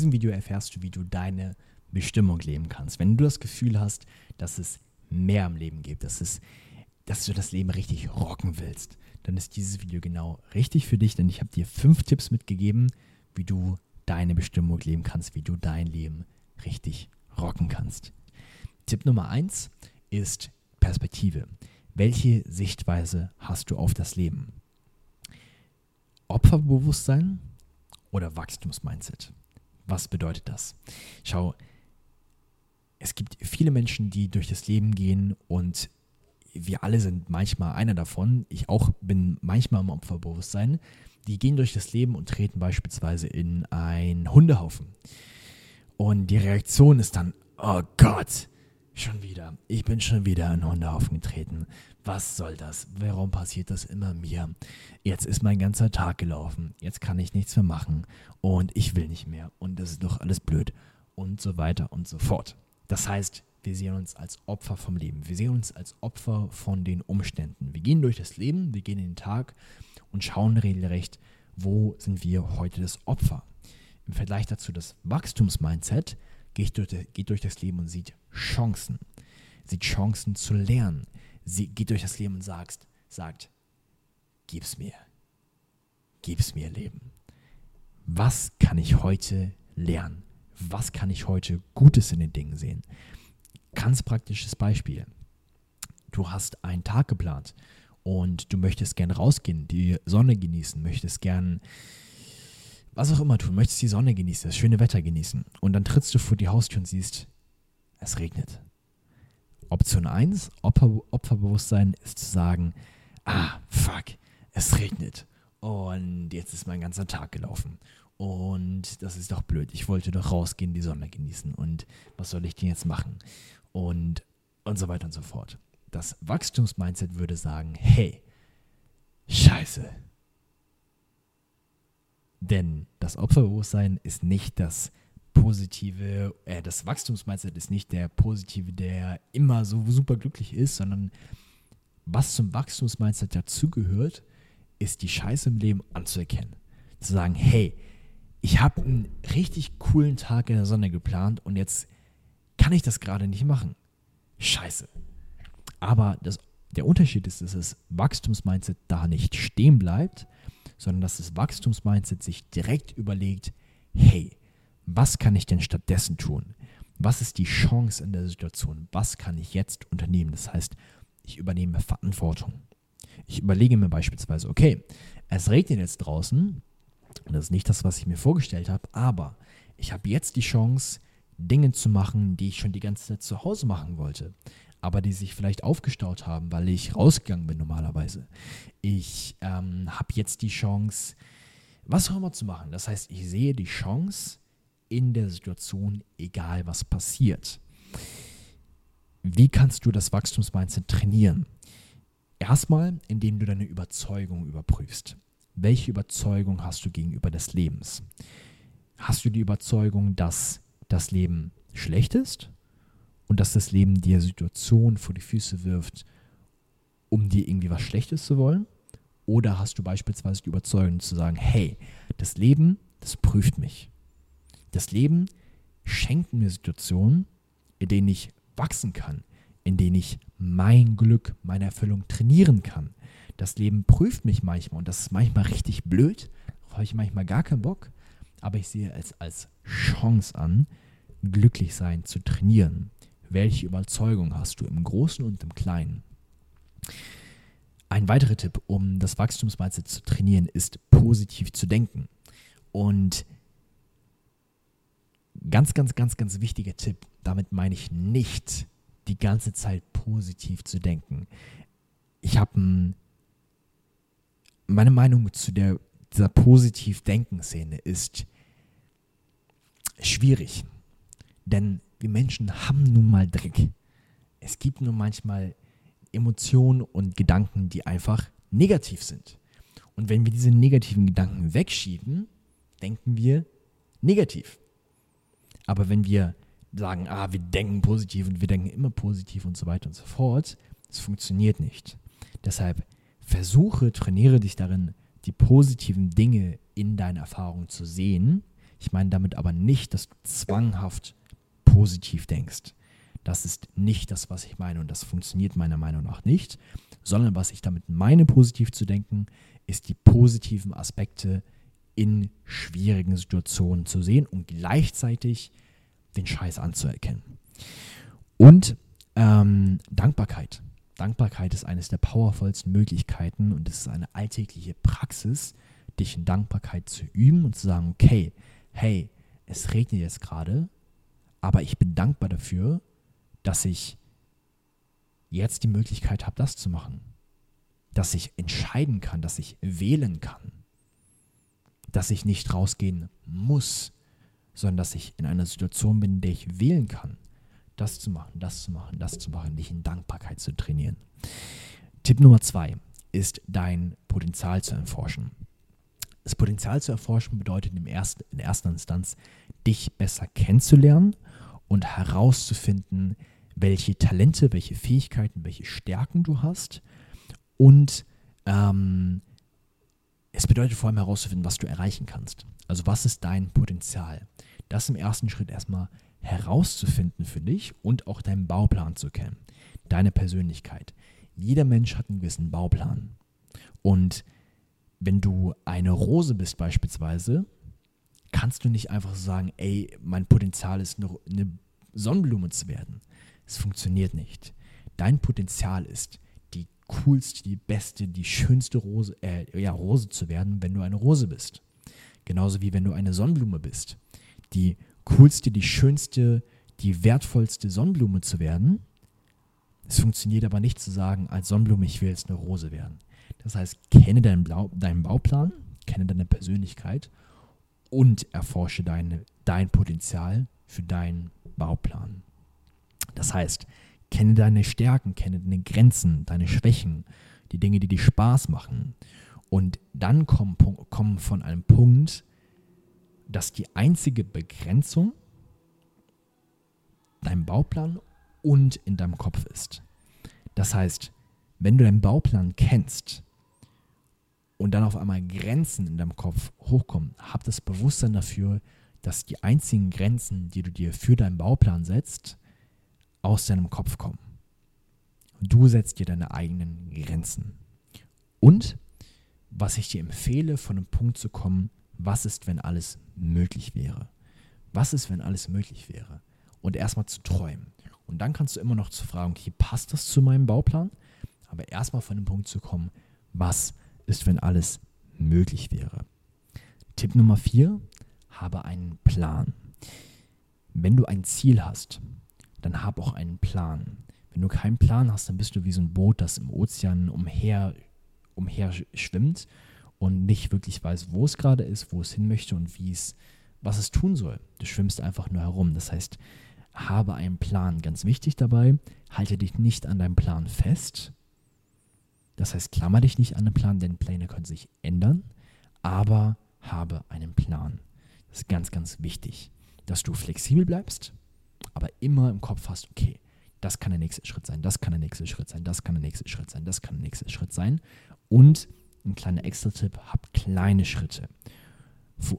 diesem Video erfährst du, wie du deine Bestimmung leben kannst. Wenn du das Gefühl hast, dass es mehr im Leben gibt, dass, es, dass du das Leben richtig rocken willst, dann ist dieses Video genau richtig für dich, denn ich habe dir fünf Tipps mitgegeben, wie du deine Bestimmung leben kannst, wie du dein Leben richtig rocken kannst. Tipp Nummer eins ist Perspektive. Welche Sichtweise hast du auf das Leben? Opferbewusstsein oder Wachstumsmindset? Was bedeutet das? Schau, es gibt viele Menschen, die durch das Leben gehen und wir alle sind manchmal einer davon. Ich auch bin manchmal im Opferbewusstsein. Die gehen durch das Leben und treten beispielsweise in einen Hundehaufen. Und die Reaktion ist dann, oh Gott, schon wieder. Ich bin schon wieder in Hundehaufen getreten. Was soll das? Warum passiert das immer mir? Jetzt ist mein ganzer Tag gelaufen. Jetzt kann ich nichts mehr machen. Und ich will nicht mehr. Und das ist doch alles blöd. Und so weiter und so fort. Das heißt, wir sehen uns als Opfer vom Leben. Wir sehen uns als Opfer von den Umständen. Wir gehen durch das Leben, wir gehen in den Tag und schauen regelrecht, wo sind wir heute das Opfer. Im Vergleich dazu das Wachstumsmindset geht durch, geht durch das Leben und sieht Chancen. Sieht Chancen zu lernen. Sie geht durch das Leben und sagt, sagt, gib's mir. Gib's mir Leben. Was kann ich heute lernen? Was kann ich heute Gutes in den Dingen sehen? Ganz praktisches Beispiel. Du hast einen Tag geplant und du möchtest gern rausgehen, die Sonne genießen, möchtest gern was auch immer tun, möchtest die Sonne genießen, das schöne Wetter genießen. Und dann trittst du vor die Haustür und siehst, es regnet. Option 1, Opfer, Opferbewusstsein, ist zu sagen, ah, fuck, es regnet. Und jetzt ist mein ganzer Tag gelaufen. Und das ist doch blöd. Ich wollte doch rausgehen, die Sonne genießen. Und was soll ich denn jetzt machen? Und, und so weiter und so fort. Das Wachstumsmindset würde sagen, hey, scheiße. Denn das Opferbewusstsein ist nicht das positive, äh, das Wachstumsmindset ist nicht der positive, der immer so super glücklich ist, sondern was zum Wachstumsmindset dazugehört, ist die Scheiße im Leben anzuerkennen. Zu sagen, hey, ich habe einen richtig coolen Tag in der Sonne geplant und jetzt kann ich das gerade nicht machen. Scheiße. Aber das, der Unterschied ist, dass das Wachstumsmindset da nicht stehen bleibt, sondern dass das Wachstumsmindset sich direkt überlegt, hey, was kann ich denn stattdessen tun? Was ist die Chance in der Situation? Was kann ich jetzt unternehmen? Das heißt, ich übernehme Verantwortung. Ich überlege mir beispielsweise, okay, es regnet jetzt draußen, und das ist nicht das, was ich mir vorgestellt habe, aber ich habe jetzt die Chance, Dinge zu machen, die ich schon die ganze Zeit zu Hause machen wollte, aber die sich vielleicht aufgestaut haben, weil ich rausgegangen bin normalerweise. Ich ähm, habe jetzt die Chance, was auch immer zu machen. Das heißt, ich sehe die Chance in der Situation, egal was passiert. Wie kannst du das Wachstumsmindset trainieren? Erstmal, indem du deine Überzeugung überprüfst. Welche Überzeugung hast du gegenüber des Lebens? Hast du die Überzeugung, dass das Leben schlecht ist und dass das Leben dir Situationen vor die Füße wirft, um dir irgendwie was Schlechtes zu wollen? Oder hast du beispielsweise die Überzeugung zu sagen, hey, das Leben, das prüft mich. Das Leben schenkt mir Situationen, in denen ich wachsen kann, in denen ich mein Glück, meine Erfüllung trainieren kann. Das Leben prüft mich manchmal und das ist manchmal richtig blöd, darauf habe ich manchmal gar keinen Bock, aber ich sehe es als Chance an, glücklich sein zu trainieren. Welche Überzeugung hast du im Großen und im Kleinen? Ein weiterer Tipp, um das Wachstumsmindset zu trainieren, ist positiv zu denken. Und ganz, ganz, ganz, ganz wichtiger Tipp, damit meine ich nicht die ganze Zeit positiv zu denken. Ich habe meine Meinung zu der, dieser Positiv-Denken-Szene ist schwierig. Denn wir Menschen haben nun mal Dreck. Es gibt nur manchmal Emotionen und Gedanken, die einfach negativ sind. Und wenn wir diese negativen Gedanken wegschieben, denken wir negativ. Aber wenn wir sagen, ah, wir denken positiv und wir denken immer positiv und so weiter und so fort, das funktioniert nicht. Deshalb versuche, trainiere dich darin, die positiven Dinge in deinen Erfahrungen zu sehen, Ich meine damit aber nicht, dass du zwanghaft positiv denkst. Das ist nicht das, was ich meine und das funktioniert meiner Meinung nach nicht, sondern was ich damit meine, positiv zu denken, ist die positiven Aspekte in schwierigen Situationen zu sehen und gleichzeitig den Scheiß anzuerkennen. Und ähm, Dankbarkeit. Dankbarkeit ist eines der powervollsten Möglichkeiten und es ist eine alltägliche Praxis, dich in Dankbarkeit zu üben und zu sagen, okay, hey, es regnet jetzt gerade, aber ich bin dankbar dafür, dass ich jetzt die Möglichkeit habe, das zu machen. Dass ich entscheiden kann, dass ich wählen kann. Dass ich nicht rausgehen muss, sondern dass ich in einer Situation bin, in der ich wählen kann, das zu machen, das zu machen, das zu machen, dich in Dankbarkeit zu trainieren. Tipp Nummer zwei ist dein Potenzial zu erforschen. Das Potenzial zu erforschen bedeutet in, ersten, in erster Instanz, dich besser kennenzulernen und herauszufinden, welche Talente, welche Fähigkeiten, welche Stärken du hast. Und ähm, es bedeutet vor allem herauszufinden, was du erreichen kannst. Also was ist dein Potenzial? Das im ersten Schritt erstmal herauszufinden für dich und auch deinen Bauplan zu kennen. Deine Persönlichkeit. Jeder Mensch hat einen gewissen Bauplan. Und wenn du eine Rose bist beispielsweise, kannst du nicht einfach sagen, ey, mein Potenzial ist eine, eine Sonnenblume zu werden. Es funktioniert nicht. Dein Potenzial ist, die coolste, die beste, die schönste Rose, äh, ja, Rose zu werden, wenn du eine Rose bist. Genauso wie wenn du eine Sonnenblume bist. Die coolste, die schönste, die wertvollste Sonnenblume zu werden. Es funktioniert aber nicht zu sagen, als Sonnenblume, ich will jetzt eine Rose werden. Das heißt, kenne deinen, Blau, deinen Bauplan, kenne deine Persönlichkeit und erforsche deine, dein Potenzial für deinen Bauplan. Das heißt, kenne deine Stärken, kenne deine Grenzen, deine Schwächen, die Dinge, die dir Spaß machen. Und dann kommen, kommen von einem Punkt, dass die einzige Begrenzung dein Bauplan und in deinem Kopf ist. Das heißt, wenn du deinen Bauplan kennst und dann auf einmal Grenzen in deinem Kopf hochkommen, hab das Bewusstsein dafür, dass die einzigen Grenzen, die du dir für deinen Bauplan setzt, aus deinem Kopf kommen. Du setzt dir deine eigenen Grenzen. Und was ich dir empfehle, von einem Punkt zu kommen, was ist, wenn alles möglich wäre? Was ist, wenn alles möglich wäre? Und erstmal zu träumen. Und dann kannst du immer noch zu fragen, okay, passt das zu meinem Bauplan? Aber erstmal von dem Punkt zu kommen, was ist, wenn alles möglich wäre? Tipp Nummer vier, habe einen Plan. Wenn du ein Ziel hast, dann hab auch einen Plan. Wenn du keinen Plan hast, dann bist du wie so ein Boot, das im Ozean umher, umher schwimmt und nicht wirklich weiß, wo es gerade ist, wo es hin möchte und wie es, was es tun soll. Du schwimmst einfach nur herum. Das heißt, habe einen Plan. Ganz wichtig dabei, halte dich nicht an deinem Plan fest. Das heißt, klammer dich nicht an den Plan, denn Pläne können sich ändern, aber habe einen Plan. Das ist ganz, ganz wichtig, dass du flexibel bleibst, aber immer im Kopf hast, okay, das kann der nächste Schritt sein, das kann der nächste Schritt sein, das kann der nächste Schritt sein, das kann der nächste Schritt sein. Und ein kleiner Extra-Tipp, habt kleine Schritte.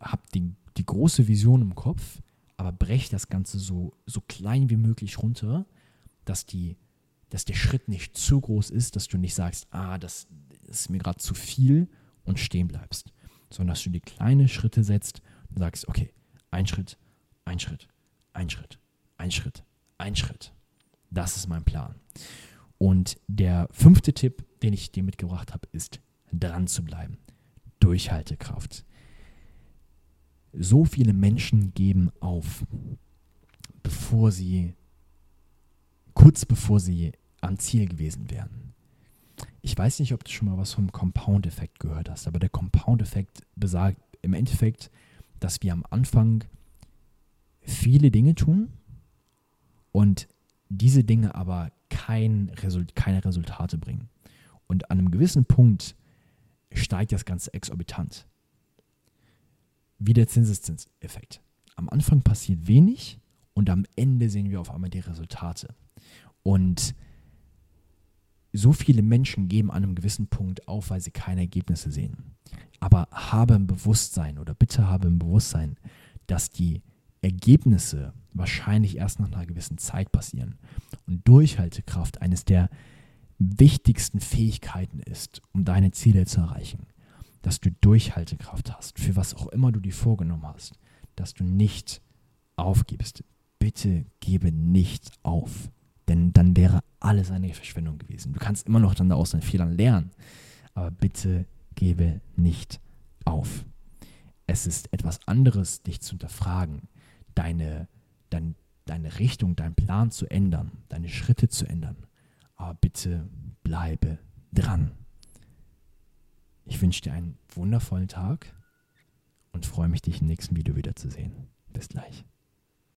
Habt die, die große Vision im Kopf, aber brecht das Ganze so, so klein wie möglich runter, dass, die, dass der Schritt nicht zu groß ist, dass du nicht sagst, ah, das ist mir gerade zu viel und stehen bleibst, sondern dass du die kleinen Schritte setzt und sagst, okay, ein Schritt, ein Schritt, ein Schritt, ein Schritt, ein Schritt. Das ist mein Plan. Und der fünfte Tipp, den ich dir mitgebracht habe, ist dran zu bleiben. Durchhaltekraft. So viele Menschen geben auf, bevor sie, kurz bevor sie am Ziel gewesen wären. Ich weiß nicht, ob du schon mal was vom Compound-Effekt gehört hast, aber der Compound-Effekt besagt im Endeffekt, dass wir am Anfang viele Dinge tun und diese Dinge aber kein Result keine Resultate bringen. Und an einem gewissen Punkt steigt das Ganze exorbitant. Wie der Zinseszinseffekt. Am Anfang passiert wenig und am Ende sehen wir auf einmal die Resultate. Und so viele Menschen geben an einem gewissen Punkt auf, weil sie keine Ergebnisse sehen. Aber habe im Bewusstsein oder bitte habe im Bewusstsein, dass die Ergebnisse wahrscheinlich erst nach einer gewissen Zeit passieren. Und Durchhaltekraft eines der wichtigsten Fähigkeiten ist, um deine Ziele zu erreichen. Dass du Durchhaltekraft hast, für was auch immer du dir vorgenommen hast. Dass du nicht aufgibst. Bitte gebe nicht auf. Denn dann wäre alles eine Verschwendung gewesen. Du kannst immer noch dann aus deinen Fehlern lernen. Aber bitte gebe nicht auf. Es ist etwas anderes, dich zu hinterfragen, deine, dein, deine Richtung, deinen Plan zu ändern, deine Schritte zu ändern. Aber bitte bleibe dran. Ich wünsche dir einen wundervollen Tag und freue mich, dich im nächsten Video wiederzusehen. Bis gleich.